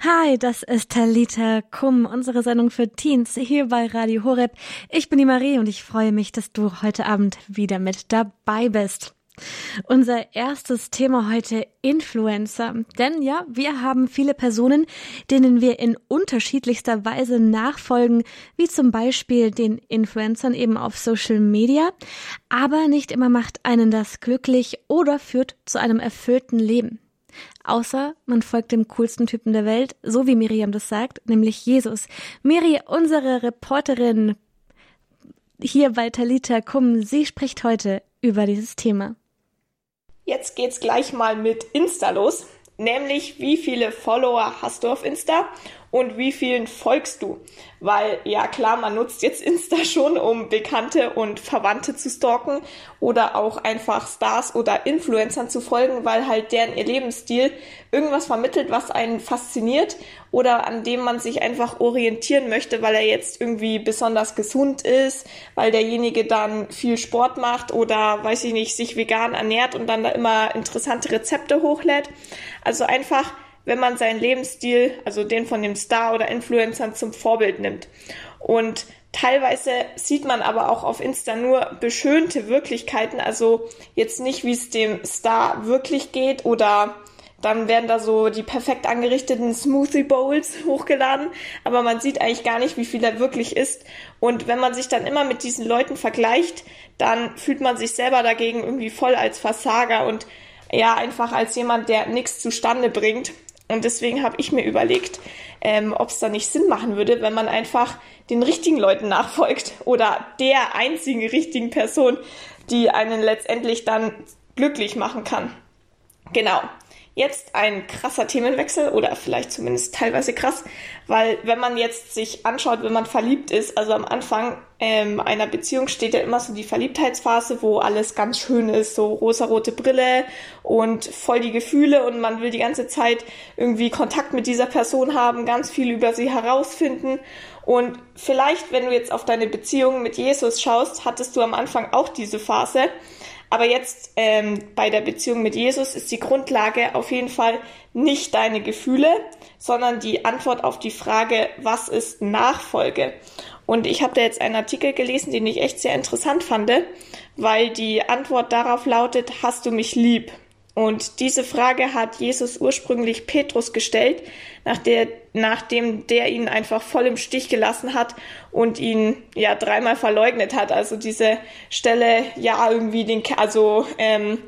Hi, das ist Talita Kum, unsere Sendung für Teens hier bei Radio Horeb. Ich bin die Marie und ich freue mich, dass du heute Abend wieder mit dabei bist. Unser erstes Thema heute Influencer. Denn ja, wir haben viele Personen, denen wir in unterschiedlichster Weise nachfolgen, wie zum Beispiel den Influencern eben auf Social Media. Aber nicht immer macht einen das glücklich oder führt zu einem erfüllten Leben. Außer man folgt dem coolsten Typen der Welt, so wie Miriam das sagt, nämlich Jesus. Miri, unsere Reporterin hier bei Talita Kum, sie spricht heute über dieses Thema. Jetzt geht's gleich mal mit Insta los. Nämlich, wie viele Follower hast du auf Insta und wie vielen folgst du? Weil ja klar, man nutzt jetzt Insta schon, um Bekannte und Verwandte zu stalken oder auch einfach Stars oder Influencern zu folgen, weil halt deren ihr Lebensstil irgendwas vermittelt, was einen fasziniert oder an dem man sich einfach orientieren möchte, weil er jetzt irgendwie besonders gesund ist, weil derjenige dann viel Sport macht oder weiß ich nicht, sich vegan ernährt und dann da immer interessante Rezepte hochlädt. Also einfach wenn man seinen Lebensstil, also den von dem Star oder Influencern zum Vorbild nimmt. Und teilweise sieht man aber auch auf Insta nur beschönte Wirklichkeiten, also jetzt nicht, wie es dem Star wirklich geht oder dann werden da so die perfekt angerichteten Smoothie Bowls hochgeladen, aber man sieht eigentlich gar nicht, wie viel er wirklich ist. Und wenn man sich dann immer mit diesen Leuten vergleicht, dann fühlt man sich selber dagegen irgendwie voll als Versager und ja, einfach als jemand, der nichts zustande bringt. Und deswegen habe ich mir überlegt, ähm, ob es da nicht Sinn machen würde, wenn man einfach den richtigen Leuten nachfolgt oder der einzigen richtigen Person, die einen letztendlich dann glücklich machen kann. Genau. Jetzt ein krasser Themenwechsel oder vielleicht zumindest teilweise krass, weil wenn man jetzt sich anschaut, wenn man verliebt ist, also am Anfang ähm, einer Beziehung steht ja immer so die Verliebtheitsphase, wo alles ganz schön ist, so rosarote Brille und voll die Gefühle und man will die ganze Zeit irgendwie Kontakt mit dieser Person haben, ganz viel über sie herausfinden. Und vielleicht, wenn du jetzt auf deine Beziehung mit Jesus schaust, hattest du am Anfang auch diese Phase aber jetzt ähm, bei der Beziehung mit Jesus ist die Grundlage auf jeden Fall nicht deine Gefühle, sondern die Antwort auf die Frage, was ist Nachfolge? Und ich habe da jetzt einen Artikel gelesen, den ich echt sehr interessant fand, weil die Antwort darauf lautet, hast du mich lieb? Und diese Frage hat Jesus ursprünglich Petrus gestellt, nach der, nachdem der ihn einfach voll im Stich gelassen hat und ihn ja dreimal verleugnet hat. Also diese Stelle, ja, irgendwie den, also ähm,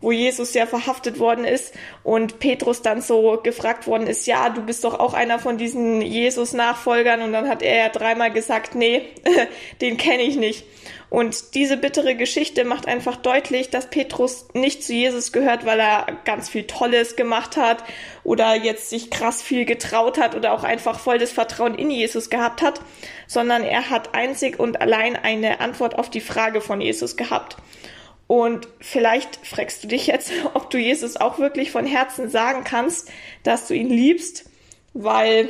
wo Jesus ja verhaftet worden ist und Petrus dann so gefragt worden ist, ja, du bist doch auch einer von diesen Jesus-Nachfolgern und dann hat er ja dreimal gesagt, nee, den kenne ich nicht. Und diese bittere Geschichte macht einfach deutlich, dass Petrus nicht zu Jesus gehört, weil er ganz viel Tolles gemacht hat oder jetzt sich krass viel getraut hat oder auch einfach voll das Vertrauen in Jesus gehabt hat, sondern er hat einzig und allein eine Antwort auf die Frage von Jesus gehabt. Und vielleicht fragst du dich jetzt, ob du Jesus auch wirklich von Herzen sagen kannst, dass du ihn liebst, weil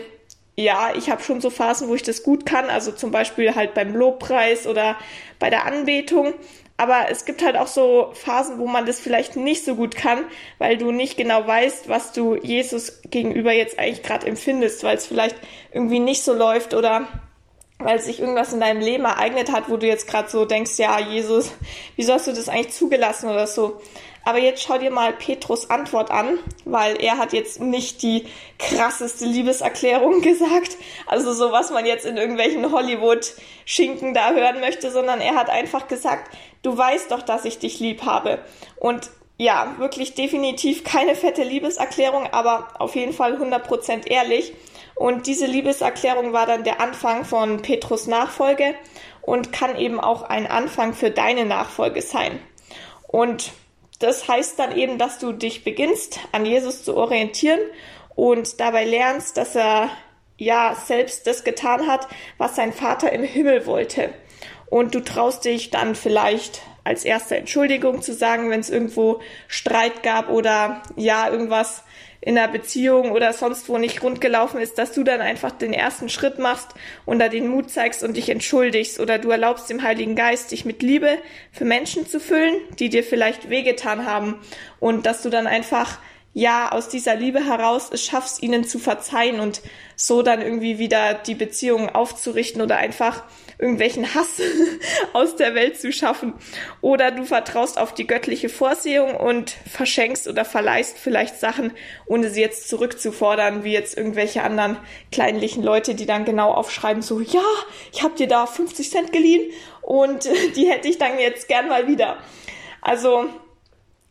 ja, ich habe schon so Phasen, wo ich das gut kann, also zum Beispiel halt beim Lobpreis oder bei der Anbetung. Aber es gibt halt auch so Phasen, wo man das vielleicht nicht so gut kann, weil du nicht genau weißt, was du Jesus gegenüber jetzt eigentlich gerade empfindest, weil es vielleicht irgendwie nicht so läuft oder weil sich irgendwas in deinem Leben ereignet hat, wo du jetzt gerade so denkst, ja, Jesus, wie sollst du das eigentlich zugelassen oder so. Aber jetzt schau dir mal Petrus Antwort an, weil er hat jetzt nicht die krasseste Liebeserklärung gesagt, also so was man jetzt in irgendwelchen Hollywood-Schinken da hören möchte, sondern er hat einfach gesagt, du weißt doch, dass ich dich lieb habe. Und ja, wirklich definitiv keine fette Liebeserklärung, aber auf jeden Fall 100% ehrlich. Und diese Liebeserklärung war dann der Anfang von Petrus Nachfolge und kann eben auch ein Anfang für deine Nachfolge sein. Und das heißt dann eben, dass du dich beginnst, an Jesus zu orientieren und dabei lernst, dass er ja selbst das getan hat, was sein Vater im Himmel wollte. Und du traust dich dann vielleicht als erste Entschuldigung zu sagen, wenn es irgendwo Streit gab oder ja, irgendwas in einer Beziehung oder sonst wo nicht rund gelaufen ist, dass du dann einfach den ersten Schritt machst und da den Mut zeigst und dich entschuldigst oder du erlaubst dem Heiligen Geist, dich mit Liebe für Menschen zu füllen, die dir vielleicht wehgetan haben. Und dass du dann einfach ja aus dieser Liebe heraus es schaffst, ihnen zu verzeihen und so dann irgendwie wieder die Beziehungen aufzurichten oder einfach irgendwelchen Hass aus der Welt zu schaffen. Oder du vertraust auf die göttliche Vorsehung und verschenkst oder verleihst vielleicht Sachen, ohne sie jetzt zurückzufordern, wie jetzt irgendwelche anderen kleinlichen Leute, die dann genau aufschreiben, so, ja, ich habe dir da 50 Cent geliehen und die hätte ich dann jetzt gern mal wieder. Also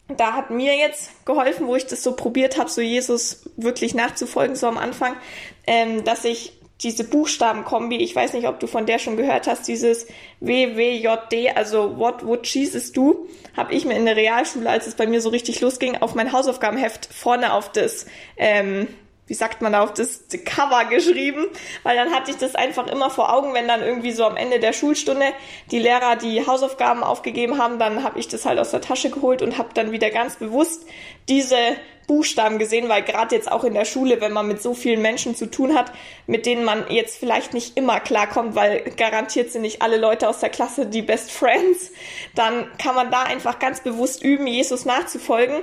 da hat mir jetzt geholfen, wo ich das so probiert habe, so Jesus wirklich nachzufolgen, so am Anfang, ähm, dass ich diese Buchstabenkombi, ich weiß nicht, ob du von der schon gehört hast, dieses WWJD, also What Would Jesus Do, habe ich mir in der Realschule, als es bei mir so richtig losging, auf mein Hausaufgabenheft vorne auf das ähm, wie sagt man da, auf das Cover geschrieben, weil dann hatte ich das einfach immer vor Augen, wenn dann irgendwie so am Ende der Schulstunde die Lehrer die Hausaufgaben aufgegeben haben, dann habe ich das halt aus der Tasche geholt und habe dann wieder ganz bewusst diese Buchstaben gesehen, weil gerade jetzt auch in der Schule, wenn man mit so vielen Menschen zu tun hat, mit denen man jetzt vielleicht nicht immer klarkommt, weil garantiert sind nicht alle Leute aus der Klasse die Best Friends, dann kann man da einfach ganz bewusst üben, Jesus nachzufolgen.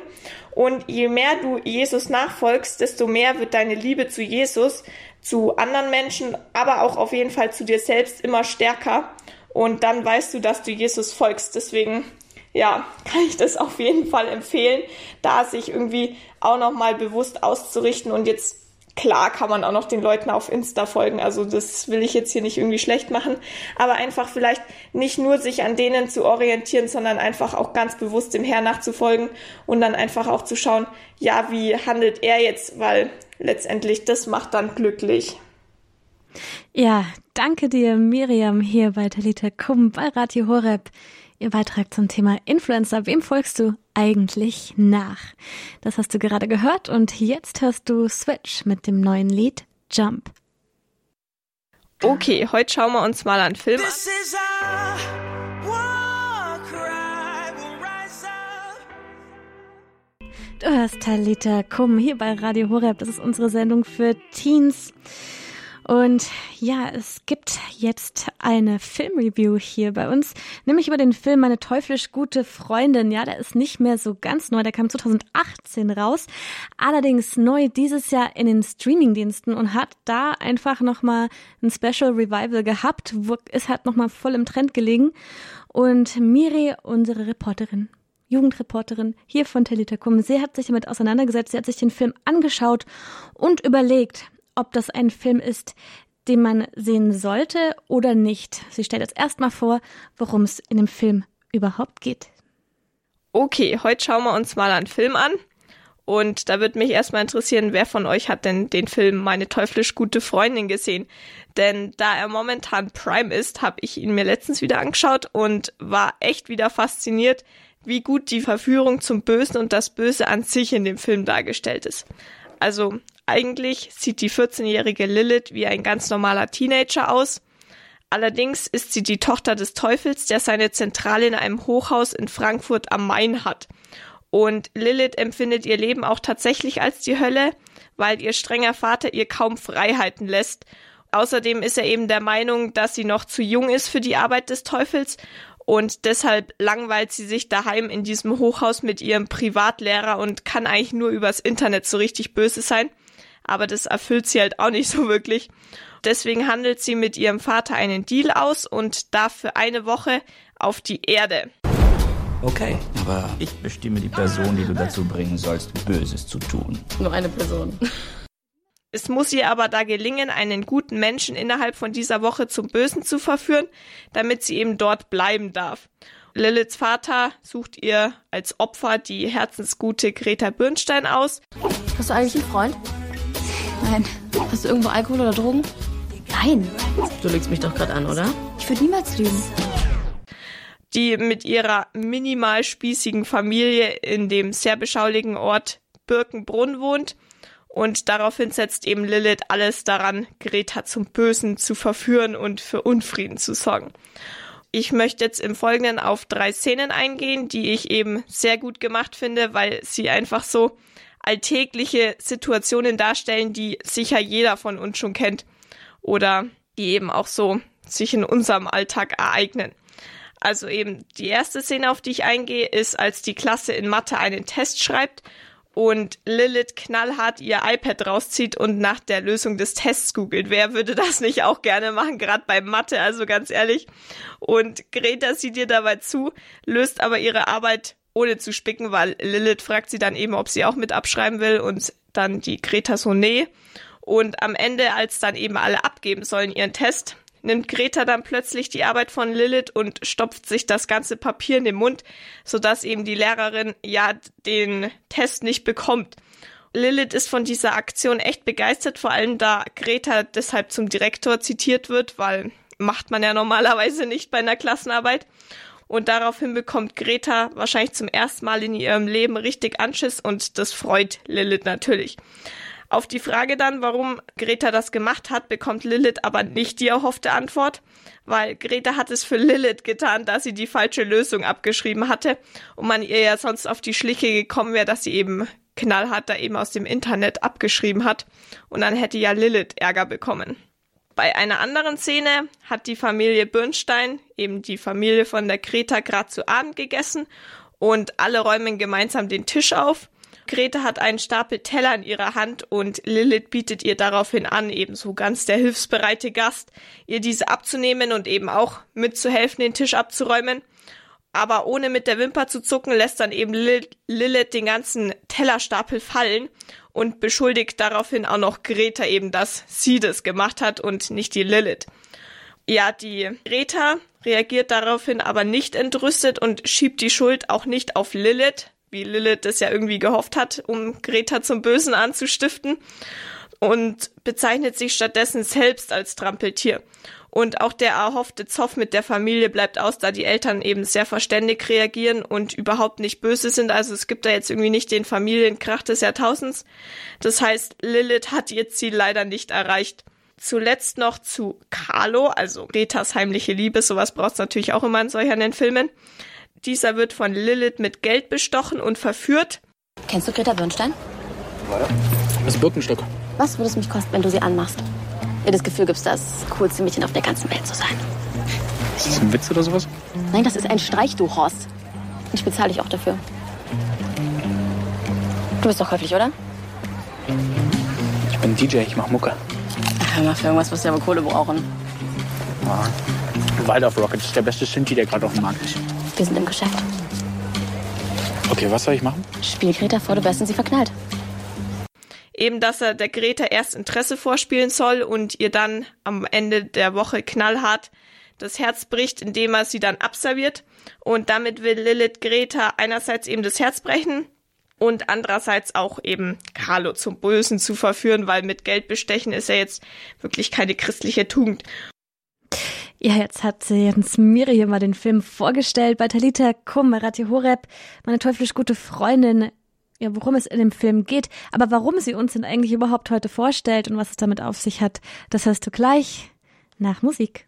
Und je mehr du Jesus nachfolgst, desto mehr wird deine Liebe zu Jesus, zu anderen Menschen, aber auch auf jeden Fall zu dir selbst immer stärker. Und dann weißt du, dass du Jesus folgst. Deswegen ja, kann ich das auf jeden Fall empfehlen, da sich irgendwie auch nochmal bewusst auszurichten und jetzt Klar kann man auch noch den Leuten auf Insta folgen, also das will ich jetzt hier nicht irgendwie schlecht machen, aber einfach vielleicht nicht nur sich an denen zu orientieren, sondern einfach auch ganz bewusst dem Herrn nachzufolgen und dann einfach auch zu schauen, ja, wie handelt er jetzt, weil letztendlich das macht dann glücklich. Ja, danke dir, Miriam, hier bei Talita Kum bei Radio Horeb. Ihr Beitrag zum Thema Influencer. Wem folgst du eigentlich nach? Das hast du gerade gehört und jetzt hörst du Switch mit dem neuen Lied Jump. Okay, heute schauen wir uns mal einen Film an. Du hörst Talita Kum hier bei Radio Horeb. Das ist unsere Sendung für Teens. Und ja, es gibt jetzt eine Filmreview hier bei uns, nämlich über den Film Meine teuflisch gute Freundin. Ja, der ist nicht mehr so ganz neu, der kam 2018 raus, allerdings neu dieses Jahr in den Streamingdiensten und hat da einfach nochmal ein Special Revival gehabt, es hat nochmal voll im Trend gelegen. Und Miri, unsere Reporterin, Jugendreporterin hier von Telitakum. Sie hat sich damit auseinandergesetzt, sie hat sich den Film angeschaut und überlegt, ob das ein Film ist, den man sehen sollte oder nicht. Sie stellt jetzt erstmal vor, worum es in dem Film überhaupt geht. Okay, heute schauen wir uns mal einen Film an. Und da würde mich erstmal interessieren, wer von euch hat denn den Film Meine teuflisch gute Freundin gesehen? Denn da er momentan Prime ist, habe ich ihn mir letztens wieder angeschaut und war echt wieder fasziniert, wie gut die Verführung zum Bösen und das Böse an sich in dem Film dargestellt ist. Also eigentlich sieht die 14-jährige Lilith wie ein ganz normaler Teenager aus. Allerdings ist sie die Tochter des Teufels, der seine Zentrale in einem Hochhaus in Frankfurt am Main hat. Und Lilith empfindet ihr Leben auch tatsächlich als die Hölle, weil ihr strenger Vater ihr kaum Freiheiten lässt. Außerdem ist er eben der Meinung, dass sie noch zu jung ist für die Arbeit des Teufels und deshalb langweilt sie sich daheim in diesem Hochhaus mit ihrem Privatlehrer und kann eigentlich nur übers Internet so richtig böse sein aber das erfüllt sie halt auch nicht so wirklich. Deswegen handelt sie mit ihrem Vater einen Deal aus und darf für eine Woche auf die Erde. Okay, aber ich bestimme die Person, die du dazu bringen sollst, Böses zu tun. Nur eine Person. Es muss ihr aber da gelingen, einen guten Menschen innerhalb von dieser Woche zum Bösen zu verführen, damit sie eben dort bleiben darf. Liliths Vater sucht ihr als Opfer die herzensgute Greta Bürnstein aus. Hast du eigentlich einen Freund? Nein. Hast du irgendwo Alkohol oder Drogen? Nein. Du lügst mich doch gerade an, oder? Ich würde niemals lügen. Die mit ihrer minimal spießigen Familie in dem sehr beschaulichen Ort Birkenbrunn wohnt. Und daraufhin setzt eben Lilith alles daran, Greta zum Bösen zu verführen und für Unfrieden zu sorgen. Ich möchte jetzt im Folgenden auf drei Szenen eingehen, die ich eben sehr gut gemacht finde, weil sie einfach so alltägliche Situationen darstellen, die sicher jeder von uns schon kennt oder die eben auch so sich in unserem Alltag ereignen. Also eben die erste Szene, auf die ich eingehe, ist, als die Klasse in Mathe einen Test schreibt und Lilith knallhart ihr iPad rauszieht und nach der Lösung des Tests googelt. Wer würde das nicht auch gerne machen, gerade bei Mathe, also ganz ehrlich. Und Greta sieht ihr dabei zu, löst aber ihre Arbeit ohne zu spicken, weil Lilith fragt sie dann eben, ob sie auch mit abschreiben will und dann die Greta so nee. Und am Ende, als dann eben alle abgeben sollen ihren Test, nimmt Greta dann plötzlich die Arbeit von Lilith und stopft sich das ganze Papier in den Mund, sodass eben die Lehrerin ja den Test nicht bekommt. Lilith ist von dieser Aktion echt begeistert, vor allem da Greta deshalb zum Direktor zitiert wird, weil macht man ja normalerweise nicht bei einer Klassenarbeit. Und daraufhin bekommt Greta wahrscheinlich zum ersten Mal in ihrem Leben richtig Anschiss und das freut Lilith natürlich. Auf die Frage dann, warum Greta das gemacht hat, bekommt Lilith aber nicht die erhoffte Antwort, weil Greta hat es für Lilith getan, da sie die falsche Lösung abgeschrieben hatte. Und man ihr ja sonst auf die Schliche gekommen wäre, dass sie eben knallhart da eben aus dem Internet abgeschrieben hat. Und dann hätte ja Lilith Ärger bekommen. Bei einer anderen Szene hat die Familie Bernstein, eben die Familie von der Greta, gerade zu Abend gegessen und alle räumen gemeinsam den Tisch auf Grete hat einen Stapel Teller in ihrer Hand und Lilith bietet ihr daraufhin an, ebenso ganz der hilfsbereite Gast, ihr diese abzunehmen und eben auch mitzuhelfen, den Tisch abzuräumen. Aber ohne mit der Wimper zu zucken, lässt dann eben Lilith den ganzen Tellerstapel fallen und beschuldigt daraufhin auch noch Greta eben, dass sie das gemacht hat und nicht die Lilith. Ja, die Greta reagiert daraufhin aber nicht entrüstet und schiebt die Schuld auch nicht auf Lilith, wie Lilith das ja irgendwie gehofft hat, um Greta zum Bösen anzustiften und bezeichnet sich stattdessen selbst als Trampeltier. Und auch der erhoffte Zoff mit der Familie bleibt aus, da die Eltern eben sehr verständig reagieren und überhaupt nicht böse sind. Also es gibt da jetzt irgendwie nicht den Familienkrach des Jahrtausends. Das heißt, Lilith hat ihr Ziel leider nicht erreicht. Zuletzt noch zu Carlo, also Gretas heimliche Liebe, sowas braucht es natürlich auch immer in solchen Filmen. Dieser wird von Lilith mit Geld bestochen und verführt. Kennst du Greta Bernstein? Das Birkenstock. Was würde es mich kosten, wenn du sie anmachst? Dir das Gefühl gibst, das coolste Mädchen auf der ganzen Welt zu sein. Ist das ein Witz oder sowas? Nein, das ist ein Streich, du Horst. Und ich bezahle dich auch dafür. Du bist doch höflich, oder? Ich bin DJ, ich mach Mucke. Ach, hör mal, für irgendwas wirst du ja wohl Kohle brauchen. Ja. Waldorf Rocket ist der beste Synthi, der gerade auf dem Markt ist. Wir sind im Geschäft. Okay, was soll ich machen? Spiel Greta vor, du wärst in sie verknallt. Eben, dass er der Greta erst Interesse vorspielen soll und ihr dann am Ende der Woche knallhart das Herz bricht, indem er sie dann abserviert. Und damit will Lilith Greta einerseits eben das Herz brechen und andererseits auch eben Carlo zum Bösen zu verführen, weil mit Geld bestechen ist ja jetzt wirklich keine christliche Tugend. Ja, jetzt hat Jens Miriam mal den Film vorgestellt bei Talita Kum, bei Radio Horeb, meine teuflisch gute Freundin, ja, worum es in dem Film geht. Aber warum sie uns denn eigentlich überhaupt heute vorstellt und was es damit auf sich hat, das hörst du gleich nach Musik.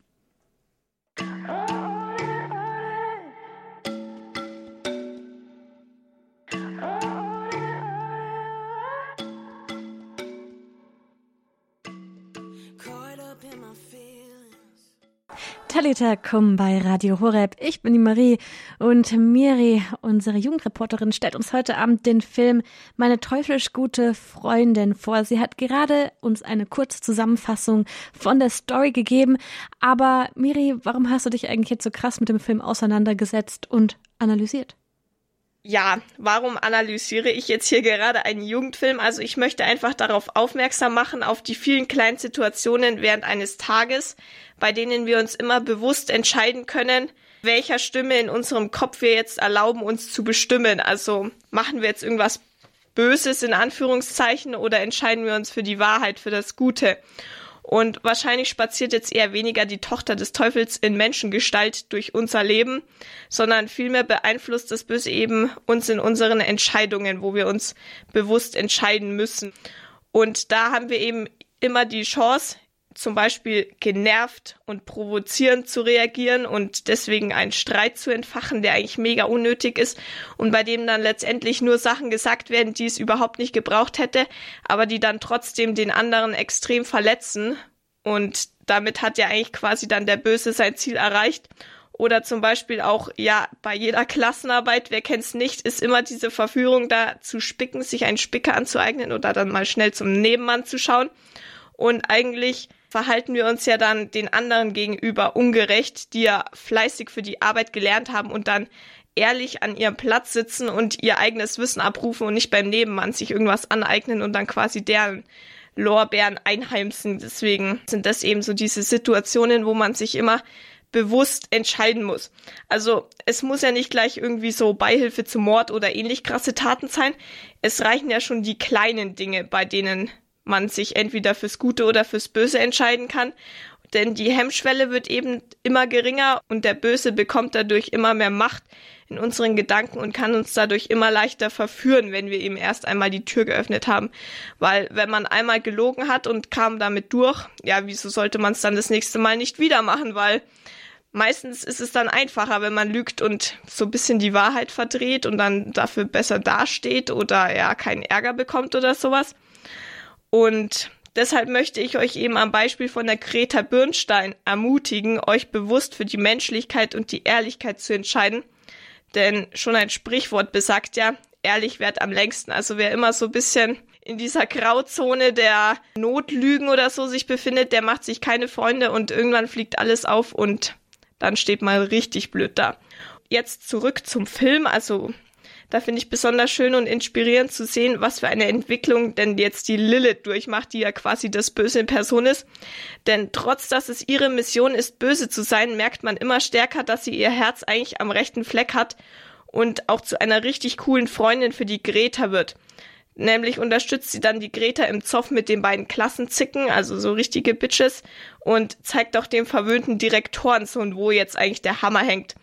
Talita Kum bei Radio Horeb. Ich bin die Marie und Miri, unsere Jugendreporterin, stellt uns heute Abend den Film Meine teuflisch gute Freundin vor. Sie hat gerade uns eine kurze Zusammenfassung von der Story gegeben. Aber Miri, warum hast du dich eigentlich jetzt so krass mit dem Film auseinandergesetzt und analysiert? Ja, warum analysiere ich jetzt hier gerade einen Jugendfilm? Also ich möchte einfach darauf aufmerksam machen, auf die vielen kleinen Situationen während eines Tages, bei denen wir uns immer bewusst entscheiden können, welcher Stimme in unserem Kopf wir jetzt erlauben, uns zu bestimmen. Also machen wir jetzt irgendwas Böses in Anführungszeichen oder entscheiden wir uns für die Wahrheit, für das Gute? Und wahrscheinlich spaziert jetzt eher weniger die Tochter des Teufels in Menschengestalt durch unser Leben, sondern vielmehr beeinflusst das Böse eben uns in unseren Entscheidungen, wo wir uns bewusst entscheiden müssen. Und da haben wir eben immer die Chance, zum Beispiel genervt und provozierend zu reagieren und deswegen einen Streit zu entfachen, der eigentlich mega unnötig ist und bei dem dann letztendlich nur Sachen gesagt werden, die es überhaupt nicht gebraucht hätte, aber die dann trotzdem den anderen extrem verletzen und damit hat ja eigentlich quasi dann der Böse sein Ziel erreicht. Oder zum Beispiel auch, ja, bei jeder Klassenarbeit, wer kennt's nicht, ist immer diese Verführung da zu spicken, sich einen Spicker anzueignen oder dann mal schnell zum Nebenmann zu schauen. Und eigentlich verhalten wir uns ja dann den anderen gegenüber ungerecht, die ja fleißig für die Arbeit gelernt haben und dann ehrlich an ihrem Platz sitzen und ihr eigenes Wissen abrufen und nicht beim Nebenmann sich irgendwas aneignen und dann quasi deren Lorbeeren einheimsen. Deswegen sind das eben so diese Situationen, wo man sich immer bewusst entscheiden muss. Also es muss ja nicht gleich irgendwie so Beihilfe zum Mord oder ähnlich krasse Taten sein. Es reichen ja schon die kleinen Dinge, bei denen man sich entweder fürs Gute oder fürs Böse entscheiden kann. Denn die Hemmschwelle wird eben immer geringer und der Böse bekommt dadurch immer mehr Macht in unseren Gedanken und kann uns dadurch immer leichter verführen, wenn wir ihm erst einmal die Tür geöffnet haben. Weil wenn man einmal gelogen hat und kam damit durch, ja, wieso sollte man es dann das nächste Mal nicht wieder machen? Weil meistens ist es dann einfacher, wenn man lügt und so ein bisschen die Wahrheit verdreht und dann dafür besser dasteht oder ja keinen Ärger bekommt oder sowas. Und deshalb möchte ich euch eben am Beispiel von der Greta Birnstein ermutigen, euch bewusst für die Menschlichkeit und die Ehrlichkeit zu entscheiden. Denn schon ein Sprichwort besagt ja, ehrlich wert am längsten. Also wer immer so ein bisschen in dieser Grauzone der Notlügen oder so sich befindet, der macht sich keine Freunde und irgendwann fliegt alles auf und dann steht mal richtig blöd da. Jetzt zurück zum Film. Also da finde ich besonders schön und inspirierend zu sehen, was für eine Entwicklung denn jetzt die Lilith durchmacht, die ja quasi das Böse in Person ist. Denn trotz dass es ihre Mission ist, böse zu sein, merkt man immer stärker, dass sie ihr Herz eigentlich am rechten Fleck hat und auch zu einer richtig coolen Freundin für die Greta wird. Nämlich unterstützt sie dann die Greta im Zoff mit den beiden Klassenzicken, also so richtige Bitches, und zeigt auch dem verwöhnten Direktorensohn, wo jetzt eigentlich der Hammer hängt.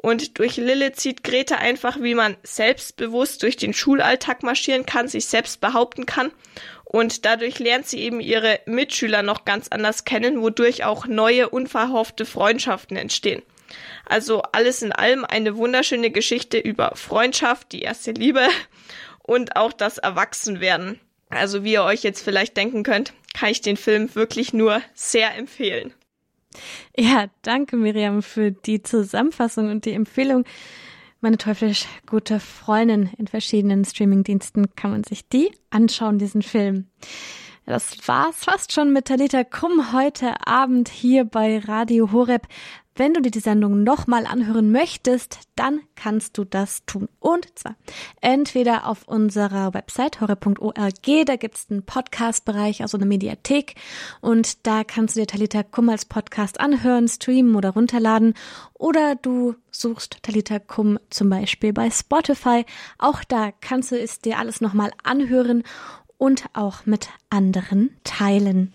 Und durch Lilith sieht Greta einfach, wie man selbstbewusst durch den Schulalltag marschieren kann, sich selbst behaupten kann. Und dadurch lernt sie eben ihre Mitschüler noch ganz anders kennen, wodurch auch neue, unverhoffte Freundschaften entstehen. Also alles in allem eine wunderschöne Geschichte über Freundschaft, die erste Liebe und auch das Erwachsenwerden. Also wie ihr euch jetzt vielleicht denken könnt, kann ich den Film wirklich nur sehr empfehlen. Ja, danke Miriam für die Zusammenfassung und die Empfehlung. Meine teuflisch gute Freundin in verschiedenen Streamingdiensten kann man sich die anschauen, diesen Film. Das war's fast schon mit Talita Krumm heute Abend hier bei Radio Horeb. Wenn du dir die Sendung nochmal anhören möchtest, dann kannst du das tun. Und zwar entweder auf unserer Website horre.org, da gibt's einen Podcast-Bereich, also eine Mediathek. Und da kannst du dir Talita Kum als Podcast anhören, streamen oder runterladen. Oder du suchst Talita Kum zum Beispiel bei Spotify. Auch da kannst du es dir alles nochmal anhören und auch mit anderen teilen.